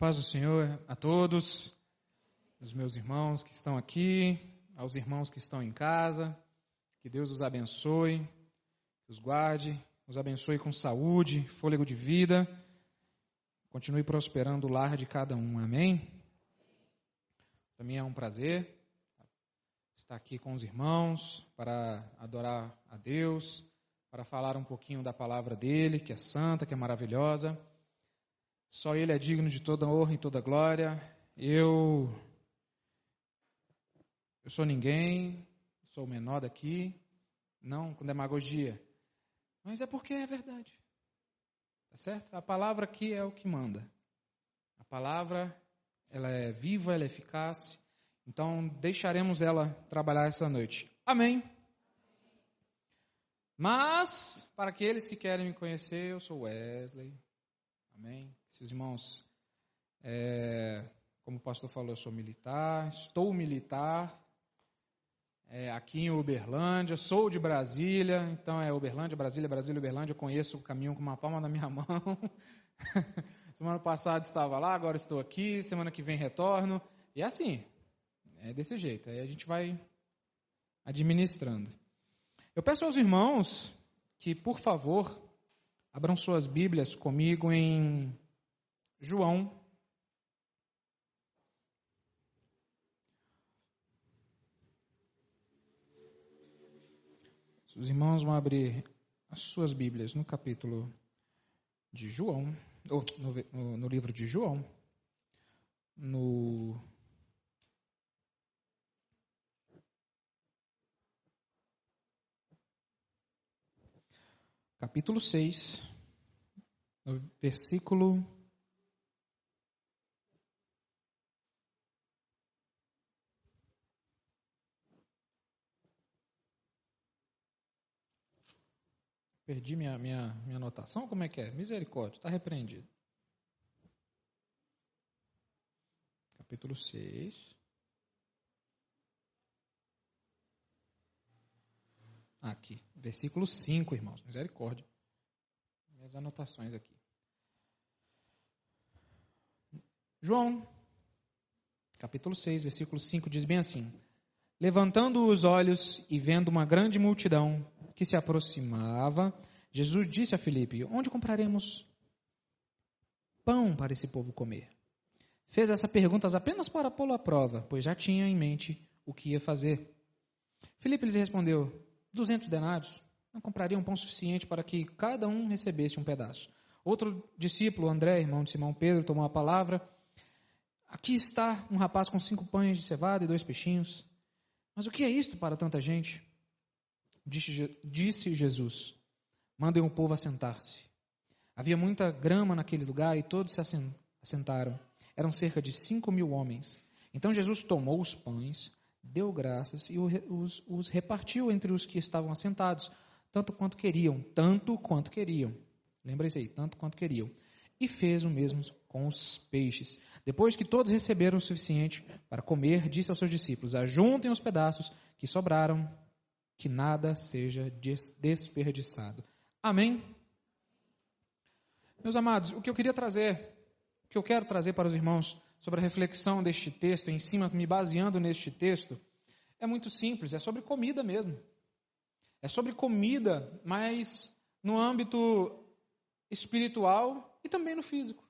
paz do Senhor a todos, os meus irmãos que estão aqui, aos irmãos que estão em casa, que Deus os abençoe, os guarde, os abençoe com saúde, fôlego de vida, continue prosperando o lar de cada um, amém? Para mim é um prazer estar aqui com os irmãos para adorar a Deus, para falar um pouquinho da palavra dele, que é santa, que é maravilhosa. Só Ele é digno de toda honra e toda glória. Eu, eu sou ninguém, sou o menor daqui, não com demagogia, mas é porque é verdade. Tá certo? A palavra aqui é o que manda. A palavra, ela é viva, ela é eficaz. Então, deixaremos ela trabalhar essa noite. Amém. Mas, para aqueles que querem me conhecer, eu sou Wesley. Amém. Se os irmãos, é, como o pastor falou, eu sou militar, estou militar, é, aqui em Uberlândia, sou de Brasília, então é Uberlândia, Brasília, Brasília, Uberlândia, eu conheço o caminho com uma palma na minha mão. semana passada estava lá, agora estou aqui, semana que vem retorno, e é assim, é desse jeito, aí a gente vai administrando. Eu peço aos irmãos que, por favor, abram suas Bíblias comigo em João. Os irmãos vão abrir as suas Bíblias no capítulo de João, ou no, no livro de João, no capítulo 6, no versículo Perdi minha, minha, minha anotação? Como é que é? Misericórdia, está repreendido. Capítulo 6. Aqui, versículo 5, irmãos. Misericórdia. Minhas anotações aqui. João, capítulo 6, versículo 5 diz bem assim: Levantando os olhos e vendo uma grande multidão que se aproximava, Jesus disse a Filipe: Onde compraremos pão para esse povo comer? Fez essa pergunta apenas para pô-lo à prova, pois já tinha em mente o que ia fazer. Filipe lhes respondeu: Duzentos denários não comprariam pão suficiente para que cada um recebesse um pedaço. Outro discípulo, André, irmão de Simão Pedro, tomou a palavra. Aqui está um rapaz com cinco pães de cevada e dois peixinhos. Mas o que é isto para tanta gente? Disse, disse Jesus: Mandem o povo assentar-se. Havia muita grama naquele lugar e todos se assentaram. Eram cerca de cinco mil homens. Então Jesus tomou os pães, deu graças e os, os repartiu entre os que estavam assentados, tanto quanto queriam, tanto quanto queriam. Lembre-se aí, tanto quanto queriam. E fez o mesmo com os peixes. Depois que todos receberam o suficiente para comer, disse aos seus discípulos: Ajuntem os pedaços que sobraram, que nada seja desperdiçado. Amém? Meus amados, o que eu queria trazer, o que eu quero trazer para os irmãos sobre a reflexão deste texto, em cima, me baseando neste texto, é muito simples, é sobre comida mesmo. É sobre comida, mas no âmbito espiritual e também no físico.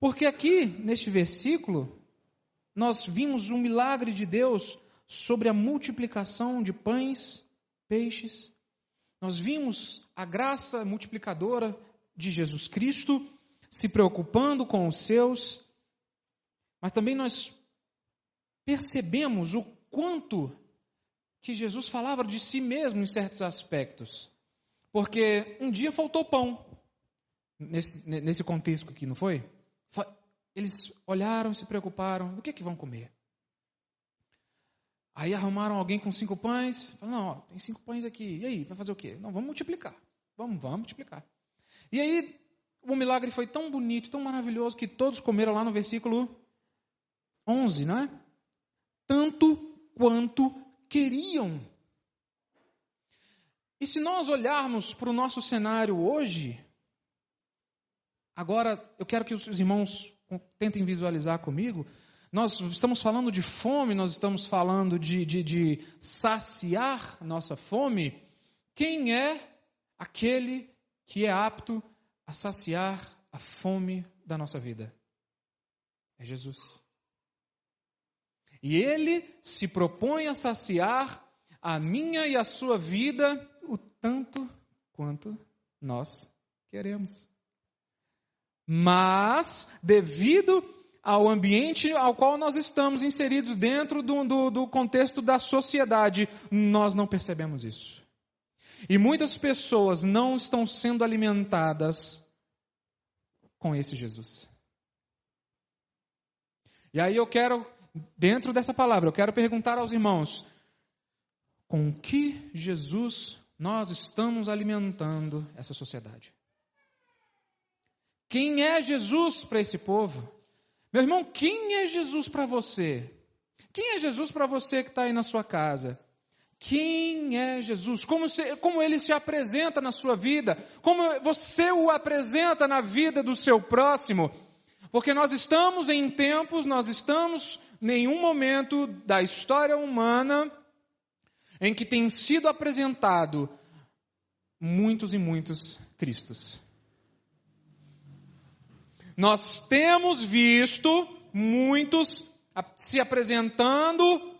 Porque aqui, neste versículo, nós vimos um milagre de Deus sobre a multiplicação de pães, peixes. Nós vimos a graça multiplicadora de Jesus Cristo se preocupando com os seus, mas também nós percebemos o quanto que Jesus falava de si mesmo em certos aspectos. Porque um dia faltou pão, nesse, nesse contexto aqui, não foi? Eles olharam, se preocuparam, o que é que vão comer? Aí arrumaram alguém com cinco pães, falaram, não, ó, tem cinco pães aqui, e aí, vai fazer o quê? Não, vamos multiplicar, vamos, vamos multiplicar. E aí, o milagre foi tão bonito, tão maravilhoso, que todos comeram lá no versículo 11, não é? Tanto quanto queriam. E se nós olharmos para o nosso cenário hoje, Agora, eu quero que os irmãos tentem visualizar comigo. Nós estamos falando de fome, nós estamos falando de, de, de saciar nossa fome. Quem é aquele que é apto a saciar a fome da nossa vida? É Jesus. E ele se propõe a saciar a minha e a sua vida o tanto quanto nós queremos. Mas, devido ao ambiente ao qual nós estamos inseridos dentro do, do, do contexto da sociedade, nós não percebemos isso. E muitas pessoas não estão sendo alimentadas com esse Jesus. E aí eu quero, dentro dessa palavra, eu quero perguntar aos irmãos: com que Jesus nós estamos alimentando essa sociedade? Quem é Jesus para esse povo? Meu irmão, quem é Jesus para você? Quem é Jesus para você que está aí na sua casa? Quem é Jesus? Como, se, como ele se apresenta na sua vida? Como você o apresenta na vida do seu próximo? Porque nós estamos em tempos, nós estamos em nenhum momento da história humana em que tem sido apresentado muitos e muitos Cristos. Nós temos visto muitos se apresentando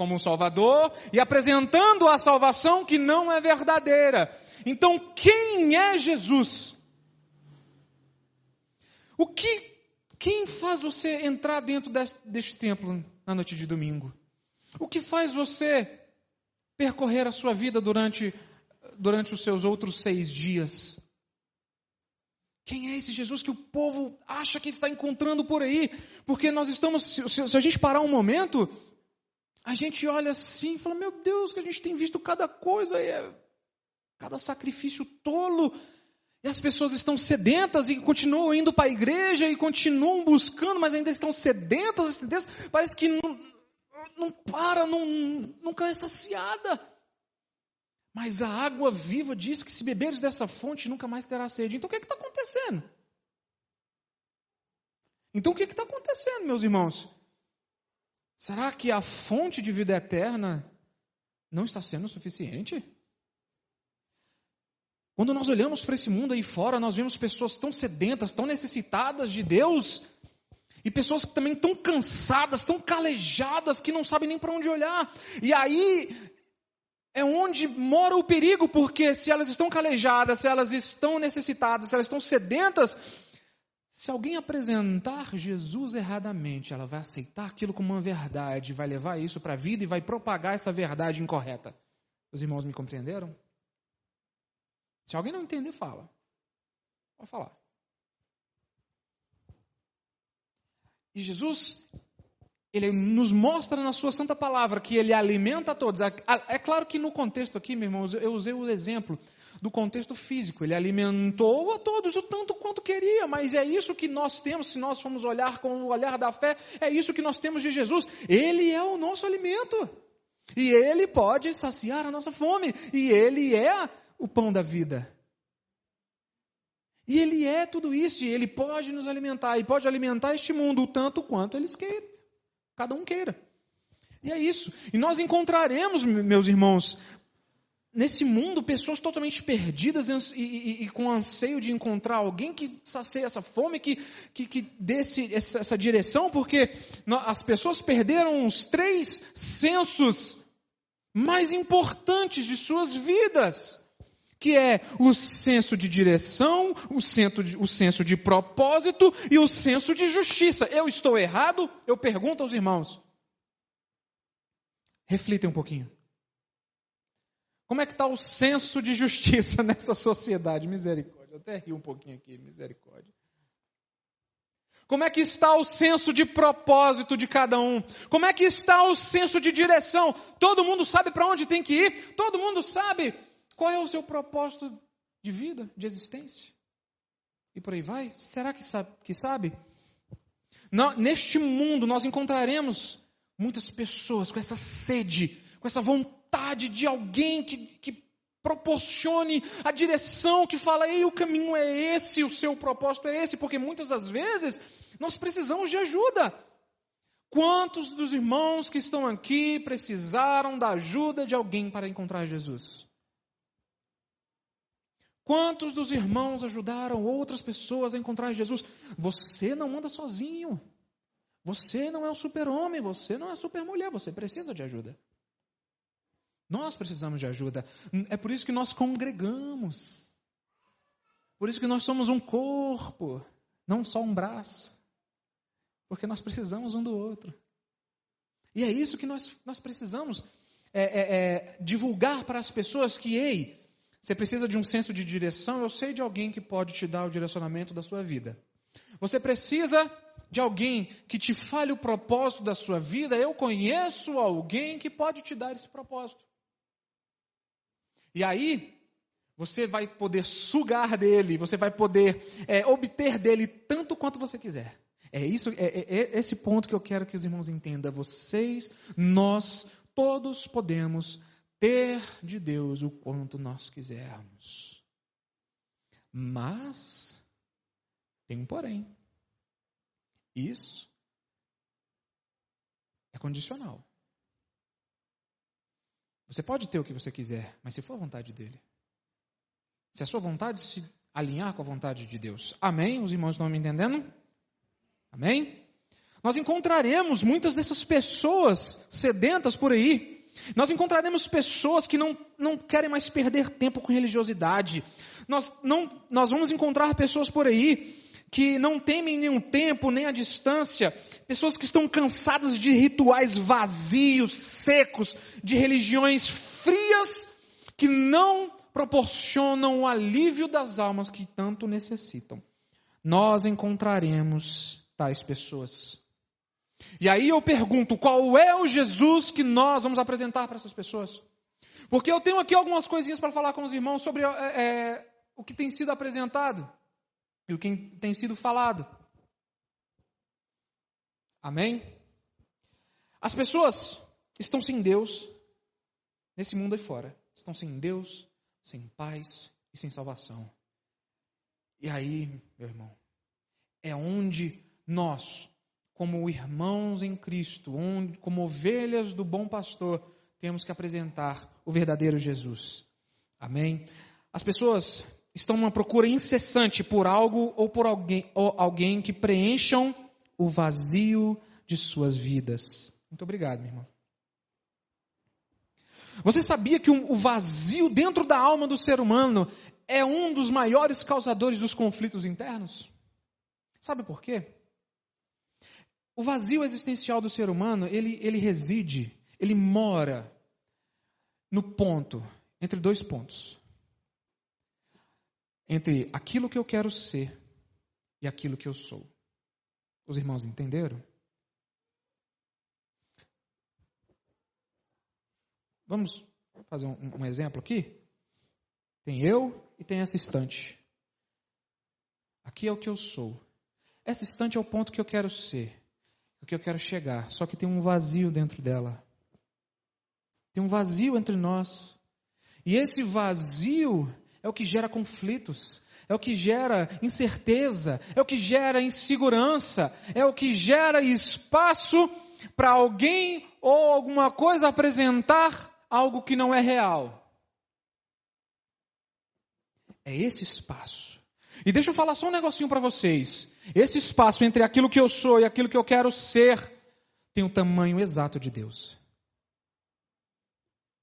como um Salvador e apresentando a salvação que não é verdadeira. Então, quem é Jesus? O que, quem faz você entrar dentro deste, deste templo na noite de domingo? O que faz você percorrer a sua vida durante, durante os seus outros seis dias? Quem é esse Jesus que o povo acha que está encontrando por aí? Porque nós estamos, se, a gente parar um momento, a gente olha assim e fala: Meu Deus, que a gente tem visto cada coisa, é, cada sacrifício tolo. E as pessoas estão sedentas e continuam indo para a igreja e continuam buscando, mas ainda estão sedentas, sedentas parece que não, não para, não, nunca é saciada. Mas a água viva diz que se beberes dessa fonte nunca mais terá sede. Então o que é está acontecendo? Então o que é está acontecendo, meus irmãos? Será que a fonte de vida eterna não está sendo suficiente? Quando nós olhamos para esse mundo aí fora, nós vemos pessoas tão sedentas, tão necessitadas de Deus, e pessoas que também tão cansadas, tão calejadas, que não sabem nem para onde olhar. E aí é onde mora o perigo, porque se elas estão calejadas, se elas estão necessitadas, se elas estão sedentas, se alguém apresentar Jesus erradamente, ela vai aceitar aquilo como uma verdade, vai levar isso para a vida e vai propagar essa verdade incorreta. Os irmãos me compreenderam? Se alguém não entender, fala. Pode falar. E Jesus ele nos mostra na sua santa palavra que ele alimenta a todos. É claro que no contexto aqui, meus irmãos, eu usei o exemplo do contexto físico. Ele alimentou a todos o tanto quanto queria, mas é isso que nós temos, se nós formos olhar com o olhar da fé, é isso que nós temos de Jesus. Ele é o nosso alimento. E ele pode saciar a nossa fome. E ele é o pão da vida. E ele é tudo isso, e ele pode nos alimentar, e pode alimentar este mundo o tanto quanto eles queiram. Cada um queira. E é isso. E nós encontraremos, meus irmãos, nesse mundo, pessoas totalmente perdidas e, e, e, com anseio de encontrar alguém que sacie essa fome, que, que, que dê esse, essa, essa, direção, porque as pessoas perderam os três sensos mais importantes de suas vidas. Que é o senso de direção, o senso de, o senso de propósito e o senso de justiça. Eu estou errado? Eu pergunto aos irmãos. Reflitem um pouquinho. Como é que está o senso de justiça nessa sociedade? Misericórdia. Eu até ri um pouquinho aqui, misericórdia. Como é que está o senso de propósito de cada um? Como é que está o senso de direção? Todo mundo sabe para onde tem que ir? Todo mundo sabe qual é o seu propósito de vida, de existência? E por aí vai? Será que sabe? Que sabe? Não, neste mundo nós encontraremos muitas pessoas com essa sede, com essa vontade de alguém que, que proporcione a direção que fala, ei, o caminho é esse, o seu propósito é esse, porque muitas das vezes nós precisamos de ajuda. Quantos dos irmãos que estão aqui precisaram da ajuda de alguém para encontrar Jesus? Quantos dos irmãos ajudaram outras pessoas a encontrar Jesus? Você não anda sozinho. Você não é um super-homem, você não é super-mulher, você precisa de ajuda. Nós precisamos de ajuda. É por isso que nós congregamos. Por isso que nós somos um corpo, não só um braço. Porque nós precisamos um do outro. E é isso que nós, nós precisamos é, é, é, divulgar para as pessoas que, ei, você precisa de um senso de direção, eu sei de alguém que pode te dar o direcionamento da sua vida. Você precisa de alguém que te fale o propósito da sua vida, eu conheço alguém que pode te dar esse propósito. E aí, você vai poder sugar dele, você vai poder é, obter dele tanto quanto você quiser. É isso, é, é, é esse ponto que eu quero que os irmãos entendam. Vocês, nós, todos podemos ter de Deus o quanto nós quisermos. Mas tem um porém. Isso é condicional. Você pode ter o que você quiser, mas se for a vontade dele. Se a sua vontade se alinhar com a vontade de Deus. Amém? Os irmãos estão me entendendo? Amém? Nós encontraremos muitas dessas pessoas sedentas por aí. Nós encontraremos pessoas que não, não querem mais perder tempo com religiosidade. Nós, não, nós vamos encontrar pessoas por aí que não temem nenhum tempo, nem a distância, pessoas que estão cansadas de rituais vazios, secos, de religiões frias, que não proporcionam o alívio das almas que tanto necessitam. Nós encontraremos tais pessoas. E aí eu pergunto, qual é o Jesus que nós vamos apresentar para essas pessoas? Porque eu tenho aqui algumas coisinhas para falar com os irmãos sobre é, é, o que tem sido apresentado e o que tem sido falado. Amém? As pessoas estão sem Deus nesse mundo aí fora. Estão sem Deus, sem paz e sem salvação. E aí, meu irmão, é onde nós, como irmãos em Cristo, onde, como ovelhas do bom pastor, temos que apresentar o verdadeiro Jesus. Amém? As pessoas estão numa procura incessante por algo ou por alguém, ou alguém que preencham o vazio de suas vidas. Muito obrigado, meu irmão. Você sabia que o vazio dentro da alma do ser humano é um dos maiores causadores dos conflitos internos? Sabe por quê? O vazio existencial do ser humano, ele, ele reside, ele mora no ponto, entre dois pontos entre aquilo que eu quero ser e aquilo que eu sou. Os irmãos entenderam? Vamos fazer um, um exemplo aqui? Tem eu e tem essa estante. Aqui é o que eu sou. Essa estante é o ponto que eu quero ser, que eu quero chegar. Só que tem um vazio dentro dela. Tem um vazio entre nós. E esse vazio é o que gera conflitos, é o que gera incerteza, é o que gera insegurança, é o que gera espaço para alguém ou alguma coisa apresentar algo que não é real. É esse espaço. E deixa eu falar só um negocinho para vocês. Esse espaço entre aquilo que eu sou e aquilo que eu quero ser tem o tamanho exato de Deus.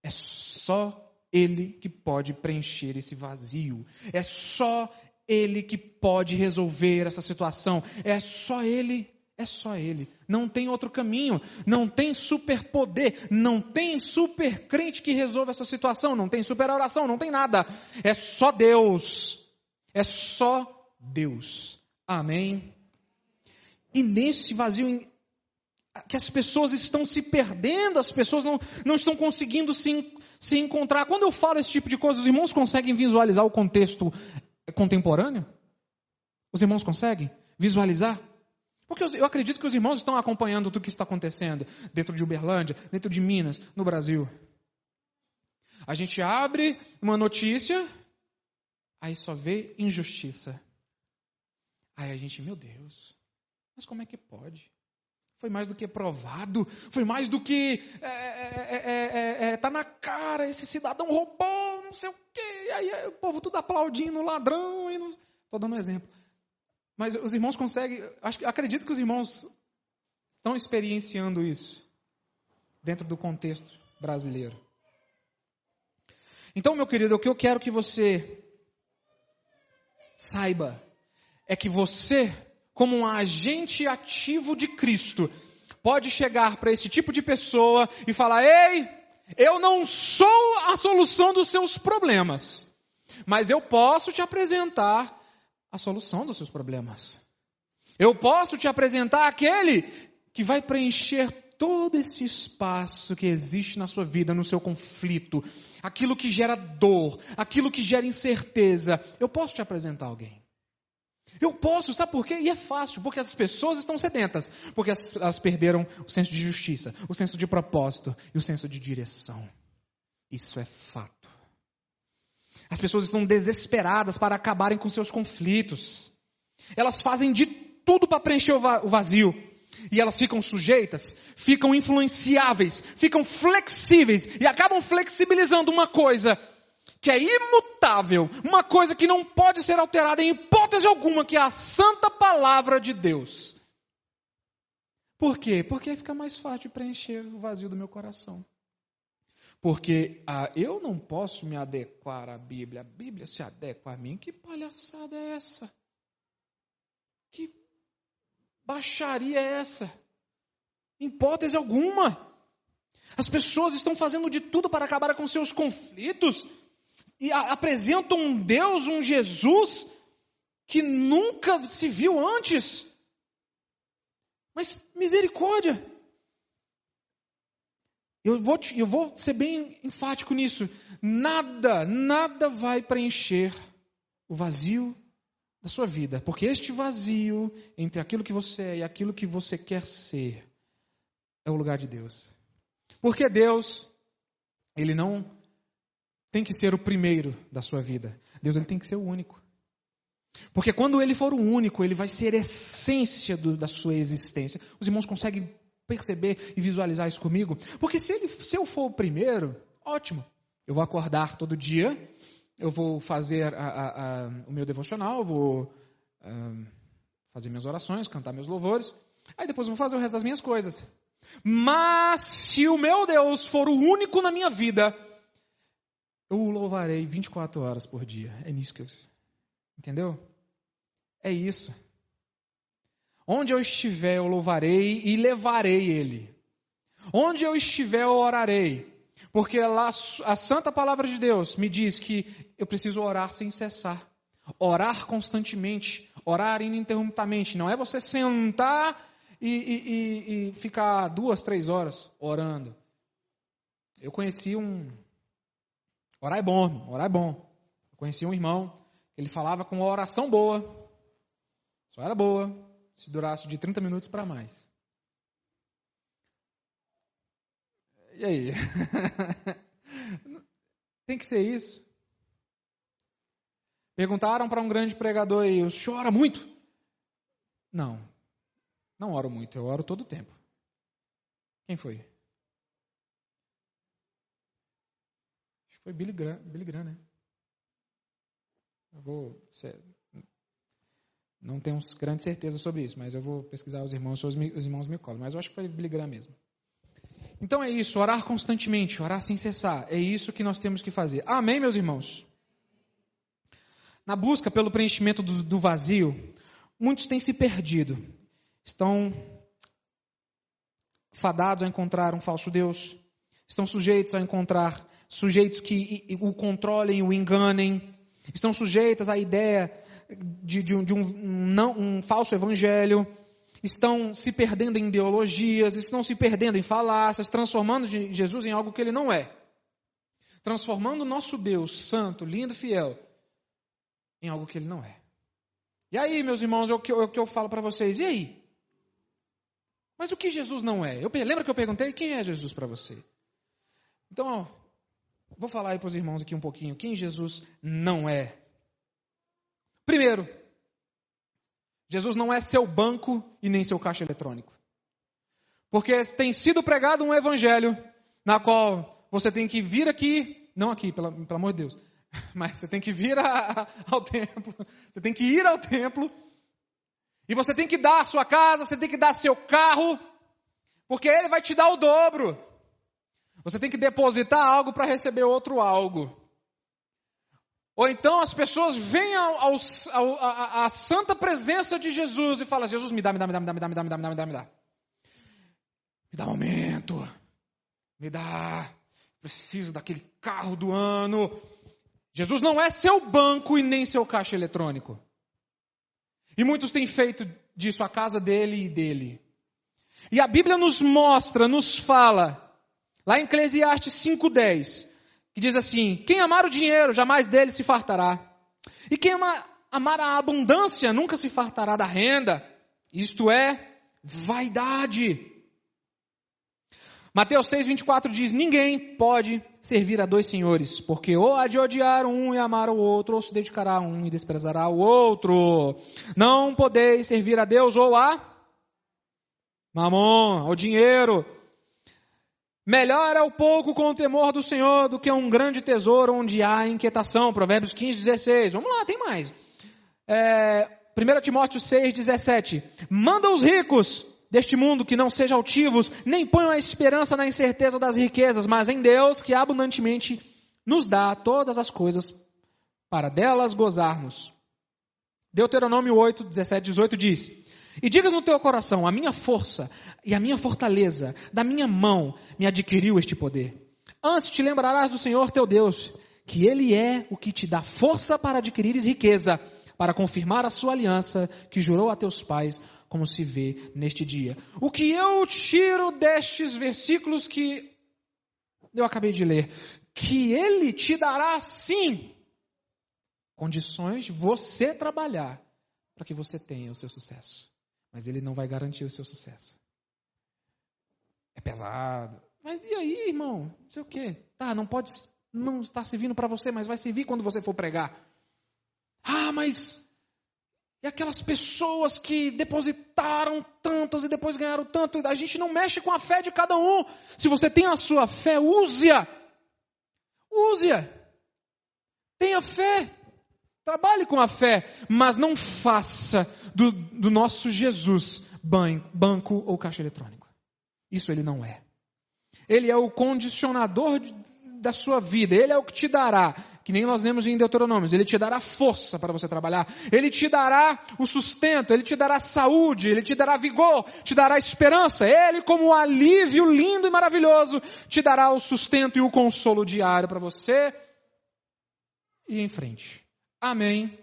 É só ele que pode preencher esse vazio. É só Ele que pode resolver essa situação. É só Ele. É só Ele. Não tem outro caminho. Não tem superpoder. Não tem super crente que resolva essa situação. Não tem super oração. Não tem nada. É só Deus. É só Deus. Amém. E nesse vazio que as pessoas estão se perdendo, as pessoas não, não estão conseguindo se, se encontrar. Quando eu falo esse tipo de coisa, os irmãos conseguem visualizar o contexto contemporâneo? Os irmãos conseguem visualizar? Porque eu acredito que os irmãos estão acompanhando tudo o que está acontecendo dentro de Uberlândia, dentro de Minas, no Brasil. A gente abre uma notícia, aí só vê injustiça. Aí a gente, meu Deus, mas como é que pode? Foi mais do que provado, foi mais do que é, é, é, tá na cara, esse cidadão roubou, não sei o quê, e aí o povo tudo aplaudindo, ladrão, e não... Estou dando um exemplo. Mas os irmãos conseguem, acho, acredito que os irmãos estão experienciando isso dentro do contexto brasileiro. Então, meu querido, o que eu quero que você saiba é que você, como um agente ativo de Cristo, pode chegar para esse tipo de pessoa e falar: Ei, eu não sou a solução dos seus problemas, mas eu posso te apresentar a solução dos seus problemas. Eu posso te apresentar aquele que vai preencher todo esse espaço que existe na sua vida, no seu conflito, aquilo que gera dor, aquilo que gera incerteza, eu posso te apresentar alguém. Eu posso, sabe por quê? E é fácil, porque as pessoas estão sedentas, porque elas perderam o senso de justiça, o senso de propósito e o senso de direção. Isso é fato. As pessoas estão desesperadas para acabarem com seus conflitos. Elas fazem de tudo para preencher o vazio e elas ficam sujeitas, ficam influenciáveis, ficam flexíveis e acabam flexibilizando uma coisa que é imutável, uma coisa que não pode ser alterada em hipótese alguma, que é a santa palavra de Deus. Por quê? Porque fica mais fácil preencher o vazio do meu coração. Porque ah, eu não posso me adequar à Bíblia, a Bíblia se adequa a mim. Que palhaçada é essa? Que baixaria é essa? Em hipótese alguma. As pessoas estão fazendo de tudo para acabar com seus conflitos e apresentam um Deus, um Jesus que nunca se viu antes. Mas misericórdia. Eu vou, eu vou ser bem enfático nisso. Nada, nada vai preencher o vazio da sua vida. Porque este vazio entre aquilo que você é e aquilo que você quer ser é o lugar de Deus. Porque Deus, Ele não tem que ser o primeiro da sua vida. Deus ele tem que ser o único. Porque quando Ele for o único, Ele vai ser essência do, da sua existência. Os irmãos conseguem perceber e visualizar isso comigo? Porque se, ele, se eu for o primeiro, ótimo. Eu vou acordar todo dia eu vou fazer a, a, a, o meu devocional, vou fazer minhas orações, cantar meus louvores, aí depois vou fazer o resto das minhas coisas. Mas se o meu Deus for o único na minha vida, eu o louvarei 24 horas por dia. É nisso que eu. Entendeu? É isso. Onde eu estiver, eu louvarei e levarei Ele. Onde eu estiver, eu orarei. Porque a santa palavra de Deus me diz que eu preciso orar sem cessar. Orar constantemente, orar ininterruptamente. Não é você sentar e, e, e, ficar duas, três horas orando. Eu conheci um. Orar é bom, orar é bom. Eu conheci um irmão, ele falava com uma oração boa. Só era boa, se durasse de 30 minutos para mais. E aí? Tem que ser isso. Perguntaram para um grande pregador aí, o senhor ora muito? Não, não oro muito, eu oro todo o tempo. Quem foi? Acho que foi Billy Graham, Billy Graham né? Eu vou. Não tenho grande certeza sobre isso, mas eu vou pesquisar os irmãos, os irmãos me colam. Mas eu acho que foi Billy Graham mesmo. Então é isso, orar constantemente, orar sem cessar. É isso que nós temos que fazer. Amém, meus irmãos? Na busca pelo preenchimento do, do vazio, muitos têm se perdido. Estão fadados a encontrar um falso Deus. Estão sujeitos a encontrar sujeitos que o controlem, o enganem. Estão sujeitos à ideia de, de, um, de um, não, um falso evangelho estão se perdendo em ideologias, estão se perdendo em falácias, transformando Jesus em algo que ele não é. Transformando o nosso Deus santo, lindo, fiel, em algo que ele não é. E aí, meus irmãos, é o que eu, é o que eu falo para vocês. E aí? Mas o que Jesus não é? Eu, lembra que eu perguntei quem é Jesus para você? Então, ó, Vou falar aí para os irmãos aqui um pouquinho quem Jesus não é. Primeiro, Jesus não é seu banco e nem seu caixa eletrônico. Porque tem sido pregado um evangelho na qual você tem que vir aqui, não aqui, pelo, pelo amor de Deus, mas você tem que vir a, ao templo, você tem que ir ao templo, e você tem que dar a sua casa, você tem que dar seu carro, porque ele vai te dar o dobro. Você tem que depositar algo para receber outro algo. Ou então as pessoas vêm à santa presença de Jesus e falam: Jesus, me dá, me dá, me dá, me dá, me dá, me dá, me dá, me dá, me dá. Me dá um aumento. Me dá. Preciso daquele carro do ano. Jesus não é seu banco e nem seu caixa eletrônico. E muitos têm feito disso a casa dele e dele. E a Bíblia nos mostra, nos fala, lá em Eclesiastes 5,10, que diz assim: Quem amar o dinheiro, jamais dele se fartará. E quem amar a abundância, nunca se fartará da renda. Isto é vaidade. Mateus 6,24 diz: Ninguém pode servir a dois senhores, porque ou há de odiar um e amar o outro, ou se dedicará a um e desprezará o outro. Não podeis servir a Deus ou a mamon, ao dinheiro. Melhor é o pouco com o temor do Senhor do que um grande tesouro onde há inquietação. Provérbios 15, 16. Vamos lá, tem mais. É, 1 Timóteo 6, 17. Manda os ricos deste mundo que não sejam altivos, nem ponham a esperança na incerteza das riquezas, mas em Deus que abundantemente nos dá todas as coisas para delas gozarmos. Deuteronômio 8, 17, 18 diz: E digas no teu coração: A minha força e a minha fortaleza, da minha mão, me adquiriu este poder. Antes te lembrarás do Senhor teu Deus, que Ele é o que te dá força para adquirires riqueza, para confirmar a sua aliança que jurou a teus pais, como se vê neste dia. O que eu tiro destes versículos que eu acabei de ler? Que ele te dará sim condições de você trabalhar para que você tenha o seu sucesso. Mas ele não vai garantir o seu sucesso. É pesado. Mas e aí, irmão? Não sei o quê. Tá, não pode não estar servindo para você, mas vai servir quando você for pregar. Ah, mas e aquelas pessoas que depositaram tantas e depois ganharam tanto, a gente não mexe com a fé de cada um. Se você tem a sua fé, use-a. Use-a. Tenha fé. Trabalhe com a fé, mas não faça do, do nosso Jesus banco ou caixa eletrônico. Isso ele não é. Ele é o condicionador da sua vida, ele é o que te dará que nem nós lemos em Deuteronômio, ele te dará força para você trabalhar, ele te dará o sustento, ele te dará saúde, ele te dará vigor, te dará esperança, ele como alívio lindo e maravilhoso, te dará o sustento e o consolo diário para você e em frente. Amém.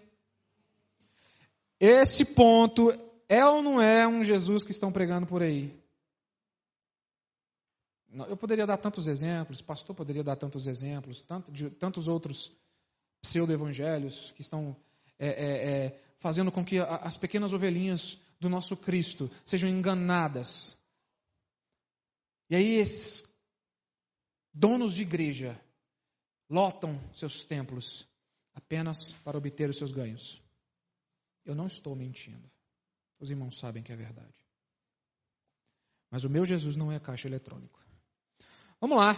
Esse ponto é ou não é um Jesus que estão pregando por aí? Eu poderia dar tantos exemplos, pastor poderia dar tantos exemplos, tanto, de, tantos outros pseudo-evangelhos que estão é, é, é, fazendo com que as pequenas ovelhinhas do nosso Cristo sejam enganadas. E aí esses donos de igreja lotam seus templos apenas para obter os seus ganhos. Eu não estou mentindo. Os irmãos sabem que é verdade. Mas o meu Jesus não é caixa eletrônico. Vamos lá.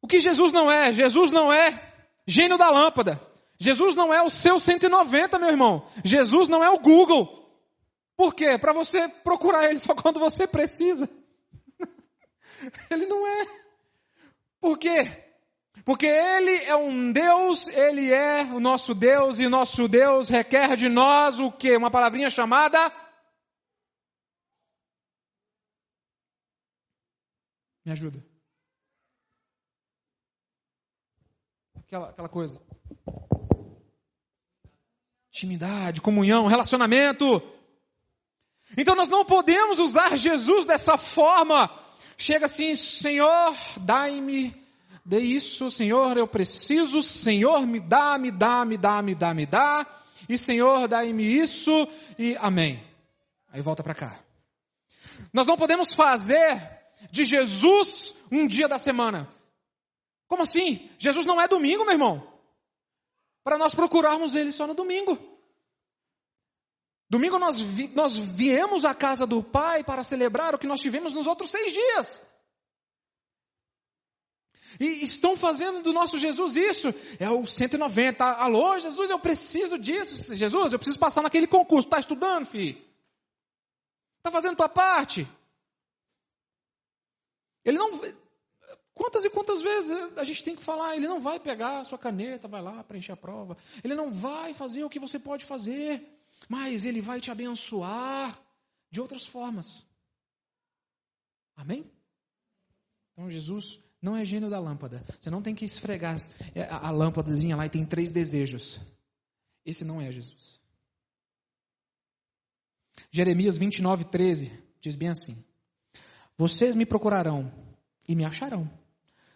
O que Jesus não é? Jesus não é gênio da lâmpada. Jesus não é o seu 190, meu irmão. Jesus não é o Google. Por quê? Para você procurar ele só quando você precisa. ele não é. Por quê? Porque ele é um Deus, ele é o nosso Deus e nosso Deus requer de nós o que? Uma palavrinha chamada Me ajuda. aquela, aquela coisa. Intimidade, comunhão, relacionamento. Então nós não podemos usar Jesus dessa forma. Chega assim, Senhor, dai-me, dê isso, Senhor, eu preciso, Senhor, me dá, me dá, me dá, me dá, me dá, e Senhor, dai-me isso, e amém. Aí volta para cá. Nós não podemos fazer de Jesus um dia da semana. Como assim? Jesus não é domingo, meu irmão? Para nós procurarmos ele só no domingo. Domingo nós, vi, nós viemos à casa do Pai para celebrar o que nós tivemos nos outros seis dias. E estão fazendo do nosso Jesus isso. É o 190. Alô, Jesus, eu preciso disso. Jesus, eu preciso passar naquele concurso. Está estudando, filho? Está fazendo tua parte? Ele não. Quantas e quantas vezes a gente tem que falar? Ele não vai pegar a sua caneta, vai lá preencher a prova. Ele não vai fazer o que você pode fazer. Mas ele vai te abençoar de outras formas. Amém? Então Jesus não é gênio da lâmpada. Você não tem que esfregar a lâmpadazinha lá e tem três desejos. Esse não é Jesus. Jeremias 29, 13 diz bem assim: Vocês me procurarão e me acharão,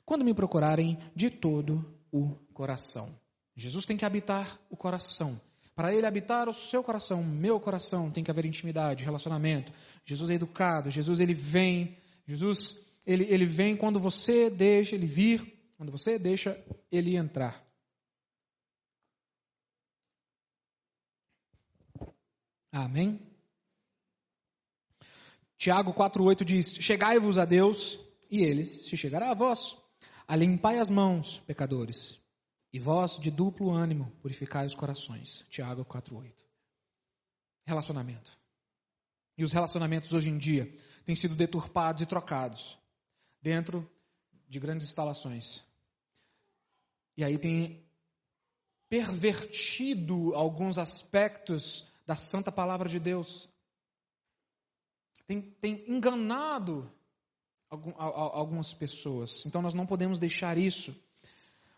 quando me procurarem de todo o coração. Jesus tem que habitar o coração. Para ele habitar o seu coração, meu coração, tem que haver intimidade, relacionamento. Jesus é educado, Jesus ele vem, Jesus ele, ele vem quando você deixa ele vir, quando você deixa ele entrar. Amém? Tiago 4,8 diz: Chegai-vos a Deus, e ele se chegará a vós. Alimpai as mãos, pecadores, e vós de duplo ânimo purificai os corações. Tiago 4,8. Relacionamento. E os relacionamentos hoje em dia têm sido deturpados e trocados dentro de grandes instalações. E aí tem pervertido alguns aspectos da santa palavra de Deus. Tem, tem enganado algumas pessoas. Então nós não podemos deixar isso.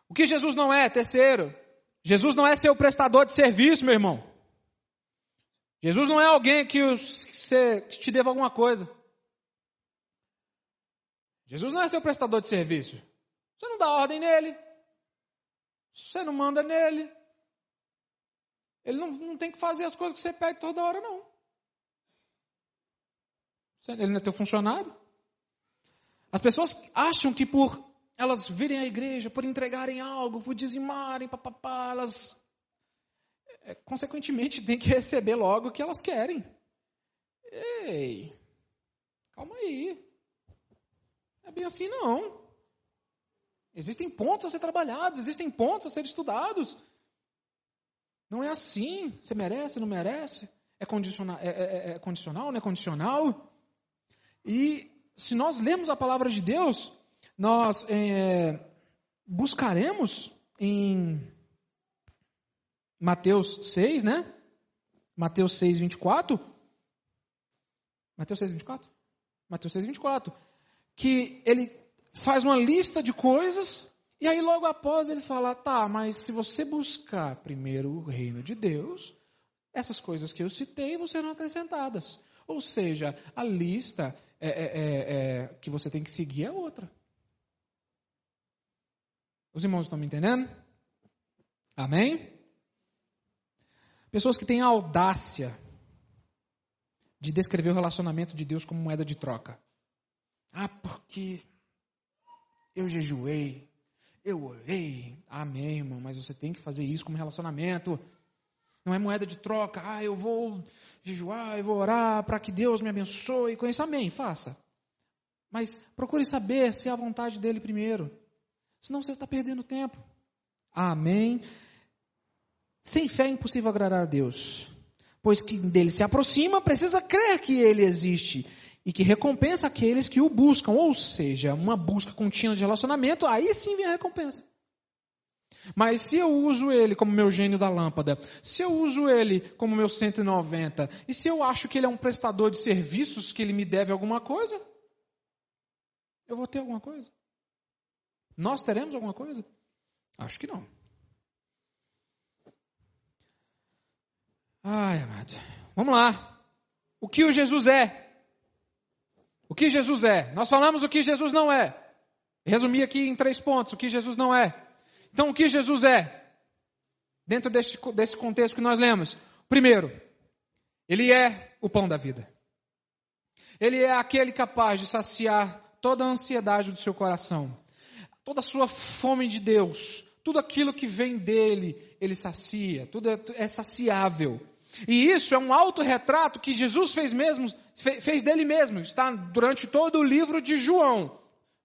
O que Jesus não é? Terceiro, Jesus não é seu prestador de serviço, meu irmão. Jesus não é alguém que, os, que, você, que te deva alguma coisa. Jesus não é seu prestador de serviço. Você não dá ordem nele. Você não manda nele. Ele não, não tem que fazer as coisas que você pede toda hora, não. Ele não é teu funcionário. As pessoas acham que por elas virem à igreja, por entregarem algo, por dizimarem, papapá, elas é, consequentemente têm que receber logo o que elas querem. Ei, calma aí. É bem assim, não. Existem pontos a ser trabalhados, existem pontos a ser estudados. Não é assim. Você merece, não merece? É condicional, é, é, é condicional, não é condicional? E se nós lemos a palavra de Deus, nós é, buscaremos em Mateus 6, né? Mateus 6, 24. Mateus 6, 24? Mateus 6, 24 que ele faz uma lista de coisas e aí logo após ele fala, tá, mas se você buscar primeiro o reino de Deus, essas coisas que eu citei vão serão acrescentadas. Ou seja, a lista é, é, é, é que você tem que seguir é outra. Os irmãos estão me entendendo? Amém? Pessoas que têm a audácia de descrever o relacionamento de Deus como moeda de troca. Ah, porque eu jejuei, eu orei. Amém, irmão, mas você tem que fazer isso como relacionamento. Não é moeda de troca. Ah, eu vou jejuar, eu vou orar para que Deus me abençoe. Isso, amém, faça. Mas procure saber se é a vontade dele primeiro. Senão você está perdendo tempo. Amém. Sem fé é impossível agradar a Deus. Pois que dele se aproxima, precisa crer que ele existe e que recompensa aqueles que o buscam, ou seja, uma busca contínua de relacionamento, aí sim vem a recompensa. Mas se eu uso ele como meu gênio da lâmpada, se eu uso ele como meu 190, e se eu acho que ele é um prestador de serviços, que ele me deve alguma coisa, eu vou ter alguma coisa? Nós teremos alguma coisa? Acho que não. Ai, amado. Vamos lá. O que o Jesus é? O que Jesus é? Nós falamos o que Jesus não é. Resumi aqui em três pontos o que Jesus não é. Então, o que Jesus é? Dentro desse, contexto que nós lemos. Primeiro, ele é o pão da vida. Ele é aquele capaz de saciar toda a ansiedade do seu coração. toda a sua fome de Deus, tudo aquilo que vem dele, ele sacia, tudo é, é saciável. E isso é um autorretrato que Jesus fez mesmo, fez dele mesmo, está durante todo o livro de João.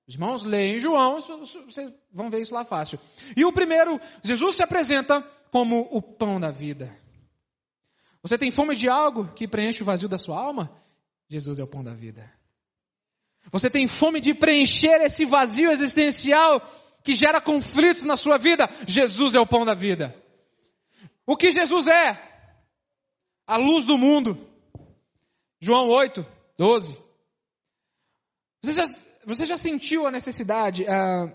Os irmãos leem João, vocês vão ver isso lá fácil. E o primeiro, Jesus se apresenta como o pão da vida. Você tem fome de algo que preenche o vazio da sua alma? Jesus é o pão da vida. Você tem fome de preencher esse vazio existencial que gera conflitos na sua vida? Jesus é o pão da vida. O que Jesus é? A luz do mundo. João 8, 12. Você já, você já sentiu a necessidade? Uh,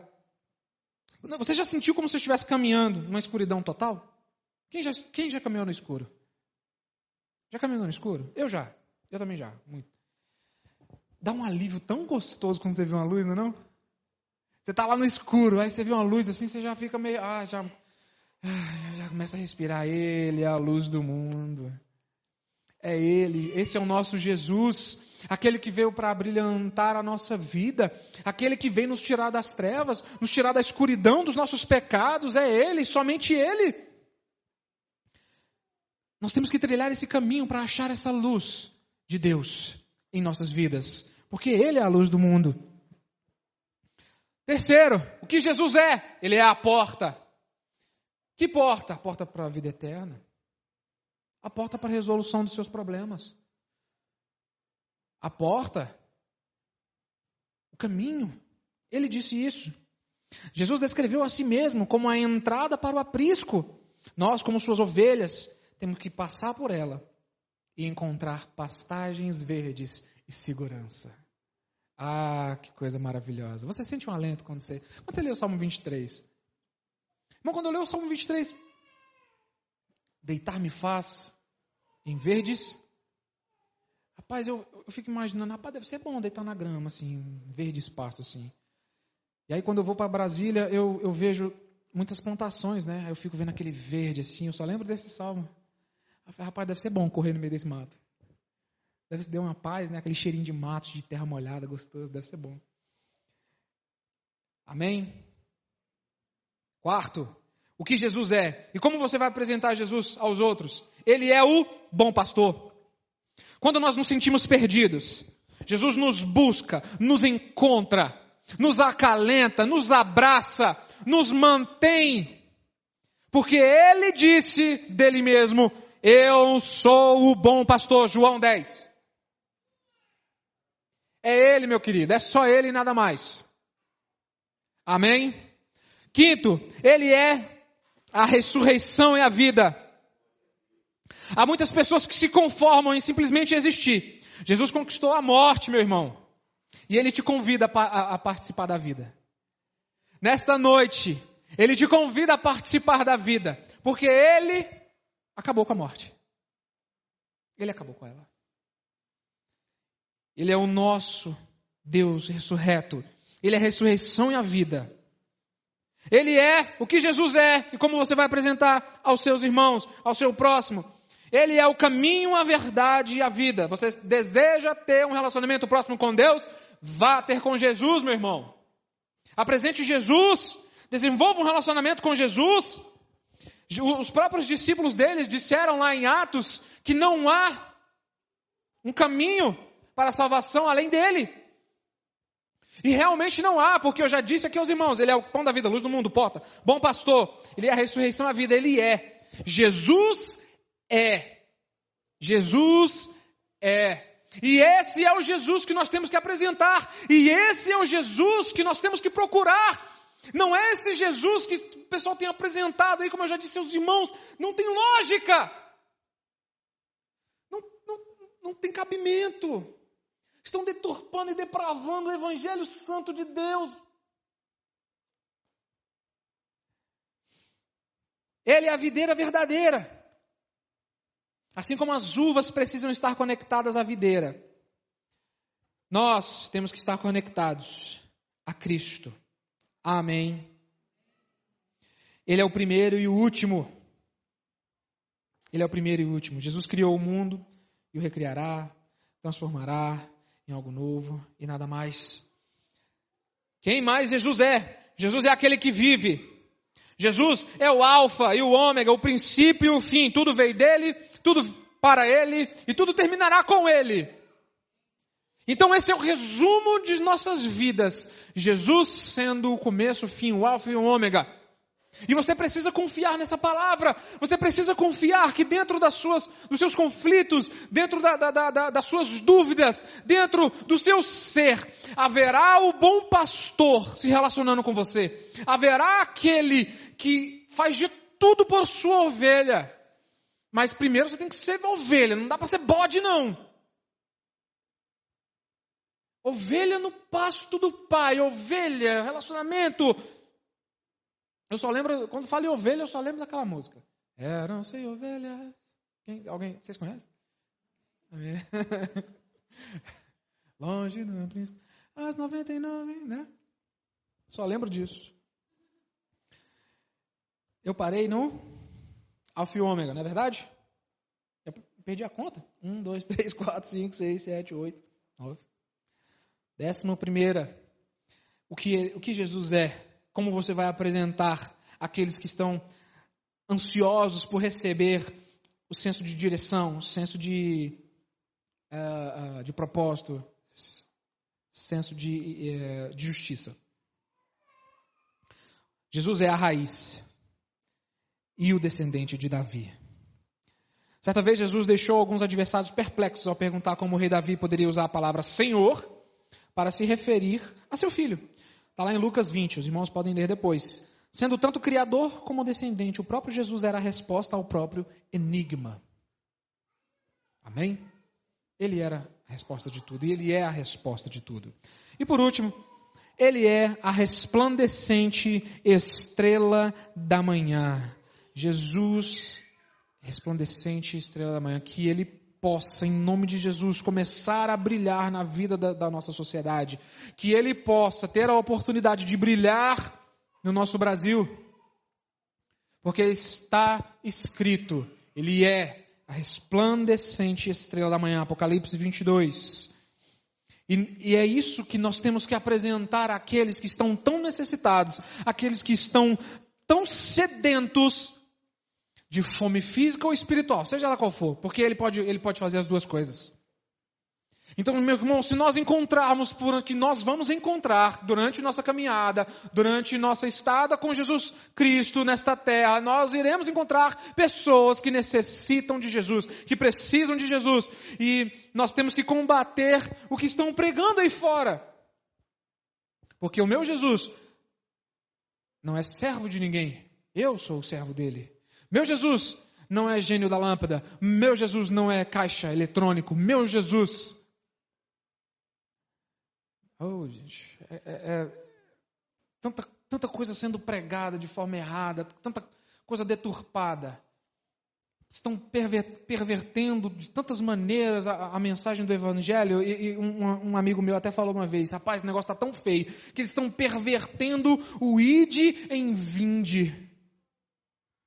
você já sentiu como se estivesse caminhando numa escuridão total? Quem já, quem já caminhou no escuro? Já caminhou no escuro? Eu já. Eu também já. Muito. Dá um alívio tão gostoso quando você vê uma luz, não é não? Você está lá no escuro, aí você vê uma luz assim, você já fica meio. Ah, já. Ah, já começa a respirar. Ele é a luz do mundo. É Ele, esse é o nosso Jesus, aquele que veio para brilhantar a nossa vida, aquele que veio nos tirar das trevas, nos tirar da escuridão dos nossos pecados, é Ele, somente Ele. Nós temos que trilhar esse caminho para achar essa luz de Deus em nossas vidas, porque Ele é a luz do mundo. Terceiro, o que Jesus é? Ele é a porta. Que porta? A porta para a vida eterna. A porta para a resolução dos seus problemas. A porta, o caminho. Ele disse isso. Jesus descreveu a si mesmo como a entrada para o aprisco. Nós, como suas ovelhas, temos que passar por ela e encontrar pastagens verdes e segurança. Ah, que coisa maravilhosa. Você sente um alento quando você, quando você lê o Salmo 23? Irmão, quando eu leio o Salmo 23, deitar-me faz em verdes. Rapaz, eu, eu fico imaginando, rapaz, deve ser bom deitar na grama, assim, verdes pastos, assim. E aí quando eu vou para Brasília, eu, eu vejo muitas plantações, né? Aí eu fico vendo aquele verde, assim, eu só lembro desse salmo. Rapaz, deve ser bom correr no meio desse mato. Deve dar uma paz, né? Aquele cheirinho de mato, de terra molhada, gostoso, deve ser bom. Amém? Quarto, o que Jesus é. E como você vai apresentar Jesus aos outros? Ele é o bom pastor. Quando nós nos sentimos perdidos, Jesus nos busca, nos encontra, nos acalenta, nos abraça, nos mantém. Porque ele disse dele mesmo: Eu sou o bom pastor. João 10. É ele, meu querido, é só ele e nada mais. Amém? Quinto, ele é a ressurreição e a vida. Há muitas pessoas que se conformam em simplesmente existir. Jesus conquistou a morte, meu irmão. E ele te convida a, participar da vida. Nesta noite, ele te convida a participar da vida. Porque ele acabou com a morte. Ele acabou com ela. Ele é o nosso Deus ressurreto. Ele é a ressurreição e a vida. Ele é o que Jesus é e como você vai apresentar aos seus irmãos, ao seu próximo. Ele é o caminho, a verdade e a vida. Você deseja ter um relacionamento próximo com Deus? Vá ter com Jesus, meu irmão. Apresente Jesus. Desenvolva um relacionamento com Jesus. Os próprios discípulos deles disseram lá em Atos que não há um caminho para a salvação além dele. E realmente não há, porque eu já disse aqui aos irmãos, ele é o pão da vida, luz do mundo, porta, bom pastor, ele é a ressurreição da vida, ele é. Jesus é. Jesus é. E esse é o Jesus que nós temos que apresentar. E esse é o Jesus que nós temos que procurar. Não é esse Jesus que o pessoal tem apresentado aí, como eu já disse aos irmãos, não tem lógica. Não, não, não tem cabimento estão deturpando e depravando o Evangelho Santo de Deus. Ele é a videira verdadeira. Assim como as uvas precisam estar conectadas à videira, nós temos que estar conectados a Cristo. Amém. Ele é o primeiro e o último. Ele é o primeiro e o último. Jesus criou o mundo e o recriará, transformará, em algo novo e nada mais. Quem mais Jesus é? Jesus é aquele que vive. Jesus é o alfa e o ômega, o princípio e o fim. Tudo veio dele, tudo para ele e tudo terminará com ele. Então esse é o resumo de nossas vidas. Jesus sendo o começo, o fim, o alfa e o ômega. E você precisa confiar nessa palavra. Você precisa confiar que dentro das suas, dos seus conflitos, dentro da, da, da, das suas dúvidas, dentro do seu ser, haverá o bom pastor se relacionando com você. Haverá aquele que faz de tudo por sua ovelha. Mas primeiro você tem que ser ovelha, não dá para ser bode não. Ovelha no pasto do pai, ovelha, relacionamento, eu só lembro, quando falo em ovelha, eu só lembro daquela música. Eram sem ovelhas. Quem, alguém, vocês conhecem? Longe do príncipe. As 99, né? Só lembro disso. Eu parei no Alfa e Ômega, não é verdade? Eu perdi a conta. Um, dois, três, quatro, cinco, seis, sete, oito, nove. Décima primeira. O que, o que Jesus é? Como você vai apresentar aqueles que estão ansiosos por receber o senso de direção, o senso de, uh, uh, de propósito, senso de, uh, de justiça. Jesus é a raiz e o descendente de Davi. Certa vez Jesus deixou alguns adversários perplexos ao perguntar como o rei Davi poderia usar a palavra Senhor para se referir a seu filho. Está lá em Lucas 20, os irmãos podem ler depois. Sendo tanto criador como descendente, o próprio Jesus era a resposta ao próprio enigma. Amém? Ele era a resposta de tudo, e ele é a resposta de tudo. E por último, ele é a resplandecente estrela da manhã. Jesus, resplandecente estrela da manhã, que ele possa, em nome de Jesus, começar a brilhar na vida da, da nossa sociedade. Que ele possa ter a oportunidade de brilhar no nosso Brasil. Porque está escrito, ele é a resplandecente estrela da manhã, Apocalipse 22. E, e, é isso que nós temos que apresentar àqueles que estão tão necessitados, aqueles que estão tão sedentos de fome física ou espiritual, seja lá qual for, porque ele pode, ele pode fazer as duas coisas. Então, meu irmão, se nós encontrarmos por que nós vamos encontrar durante nossa caminhada, durante nossa estada com Jesus Cristo nesta terra, nós iremos encontrar pessoas que necessitam de Jesus, que precisam de Jesus, e nós temos que combater o que estão pregando aí fora. Porque o meu Jesus não é servo de ninguém, eu sou o servo dele. Meu Jesus não é gênio da lâmpada. Meu Jesus não é caixa eletrônico. Meu Jesus. Oh, gente, é, é, é tanta, tanta coisa sendo pregada de forma errada, tanta coisa deturpada. Estão pervertendo de tantas maneiras a, a mensagem do Evangelho. E, e um, um, amigo meu até falou uma vez: rapaz, o negócio está tão feio que eles estão pervertendo o ide em vinde.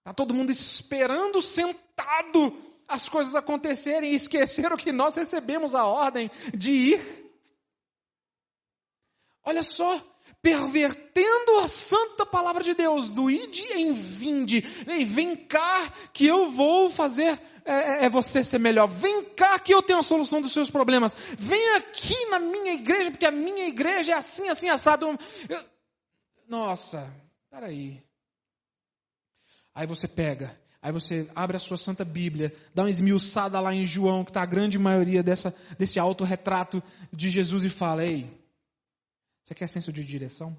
Está todo mundo esperando sentado as coisas acontecerem e esqueceram que nós recebemos a ordem de ir. Olha só, pervertendo a santa palavra de Deus, do ide em vinde. Ei, vem cá que eu vou fazer é, é, é, você ser melhor. Vem cá que eu tenho a solução dos seus problemas. Vem aqui na minha igreja, porque a minha igreja é assim, assim, assado. Eu... Nossa, peraí. Aí você pega, aí você abre a sua Santa Bíblia, dá uma esmiuçada lá em João, que está a grande maioria dessa, desse autorretrato de Jesus e fala: Ei, você quer senso de direção?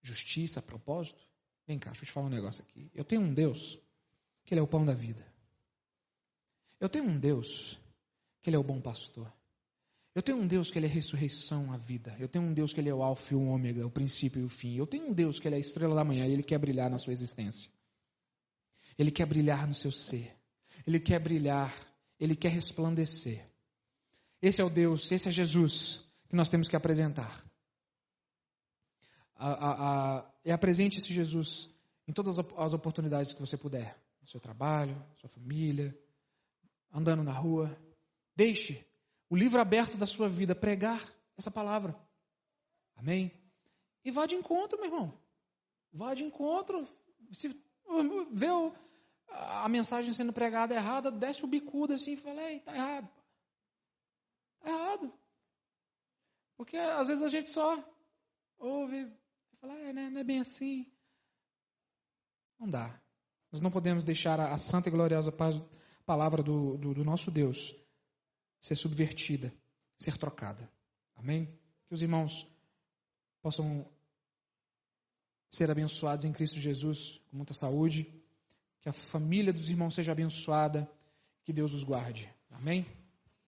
Justiça, propósito? Vem cá, deixa eu te falar um negócio aqui. Eu tenho um Deus que Ele é o pão da vida. Eu tenho um Deus que Ele é o bom pastor. Eu tenho um Deus que ele é ressurreição, a vida. Eu tenho um Deus que ele é o alfa e o ômega, o princípio e o fim. Eu tenho um Deus que ele é a estrela da manhã e ele quer brilhar na sua existência. Ele quer brilhar no seu ser. Ele quer brilhar, ele quer resplandecer. Esse é o Deus, esse é Jesus que nós temos que apresentar. E apresente esse Jesus em todas as oportunidades que você puder. No seu trabalho, sua família, andando na rua. Deixe o livro aberto da sua vida, pregar essa palavra. Amém? E vá de encontro, meu irmão. Vá de encontro. Se vê a mensagem sendo pregada errada, desce o bicudo assim e fala, ei, tá errado. Tá errado. Porque às vezes a gente só ouve e fala, é, né, não é bem assim. Não dá. Nós não podemos deixar a, a santa e gloriosa paz, palavra do, do, do nosso Deus ser subvertida, ser trocada. Amém? Que os irmãos possam ser abençoados em Cristo Jesus com muita saúde, que a família dos irmãos seja abençoada, que Deus os guarde. Amém?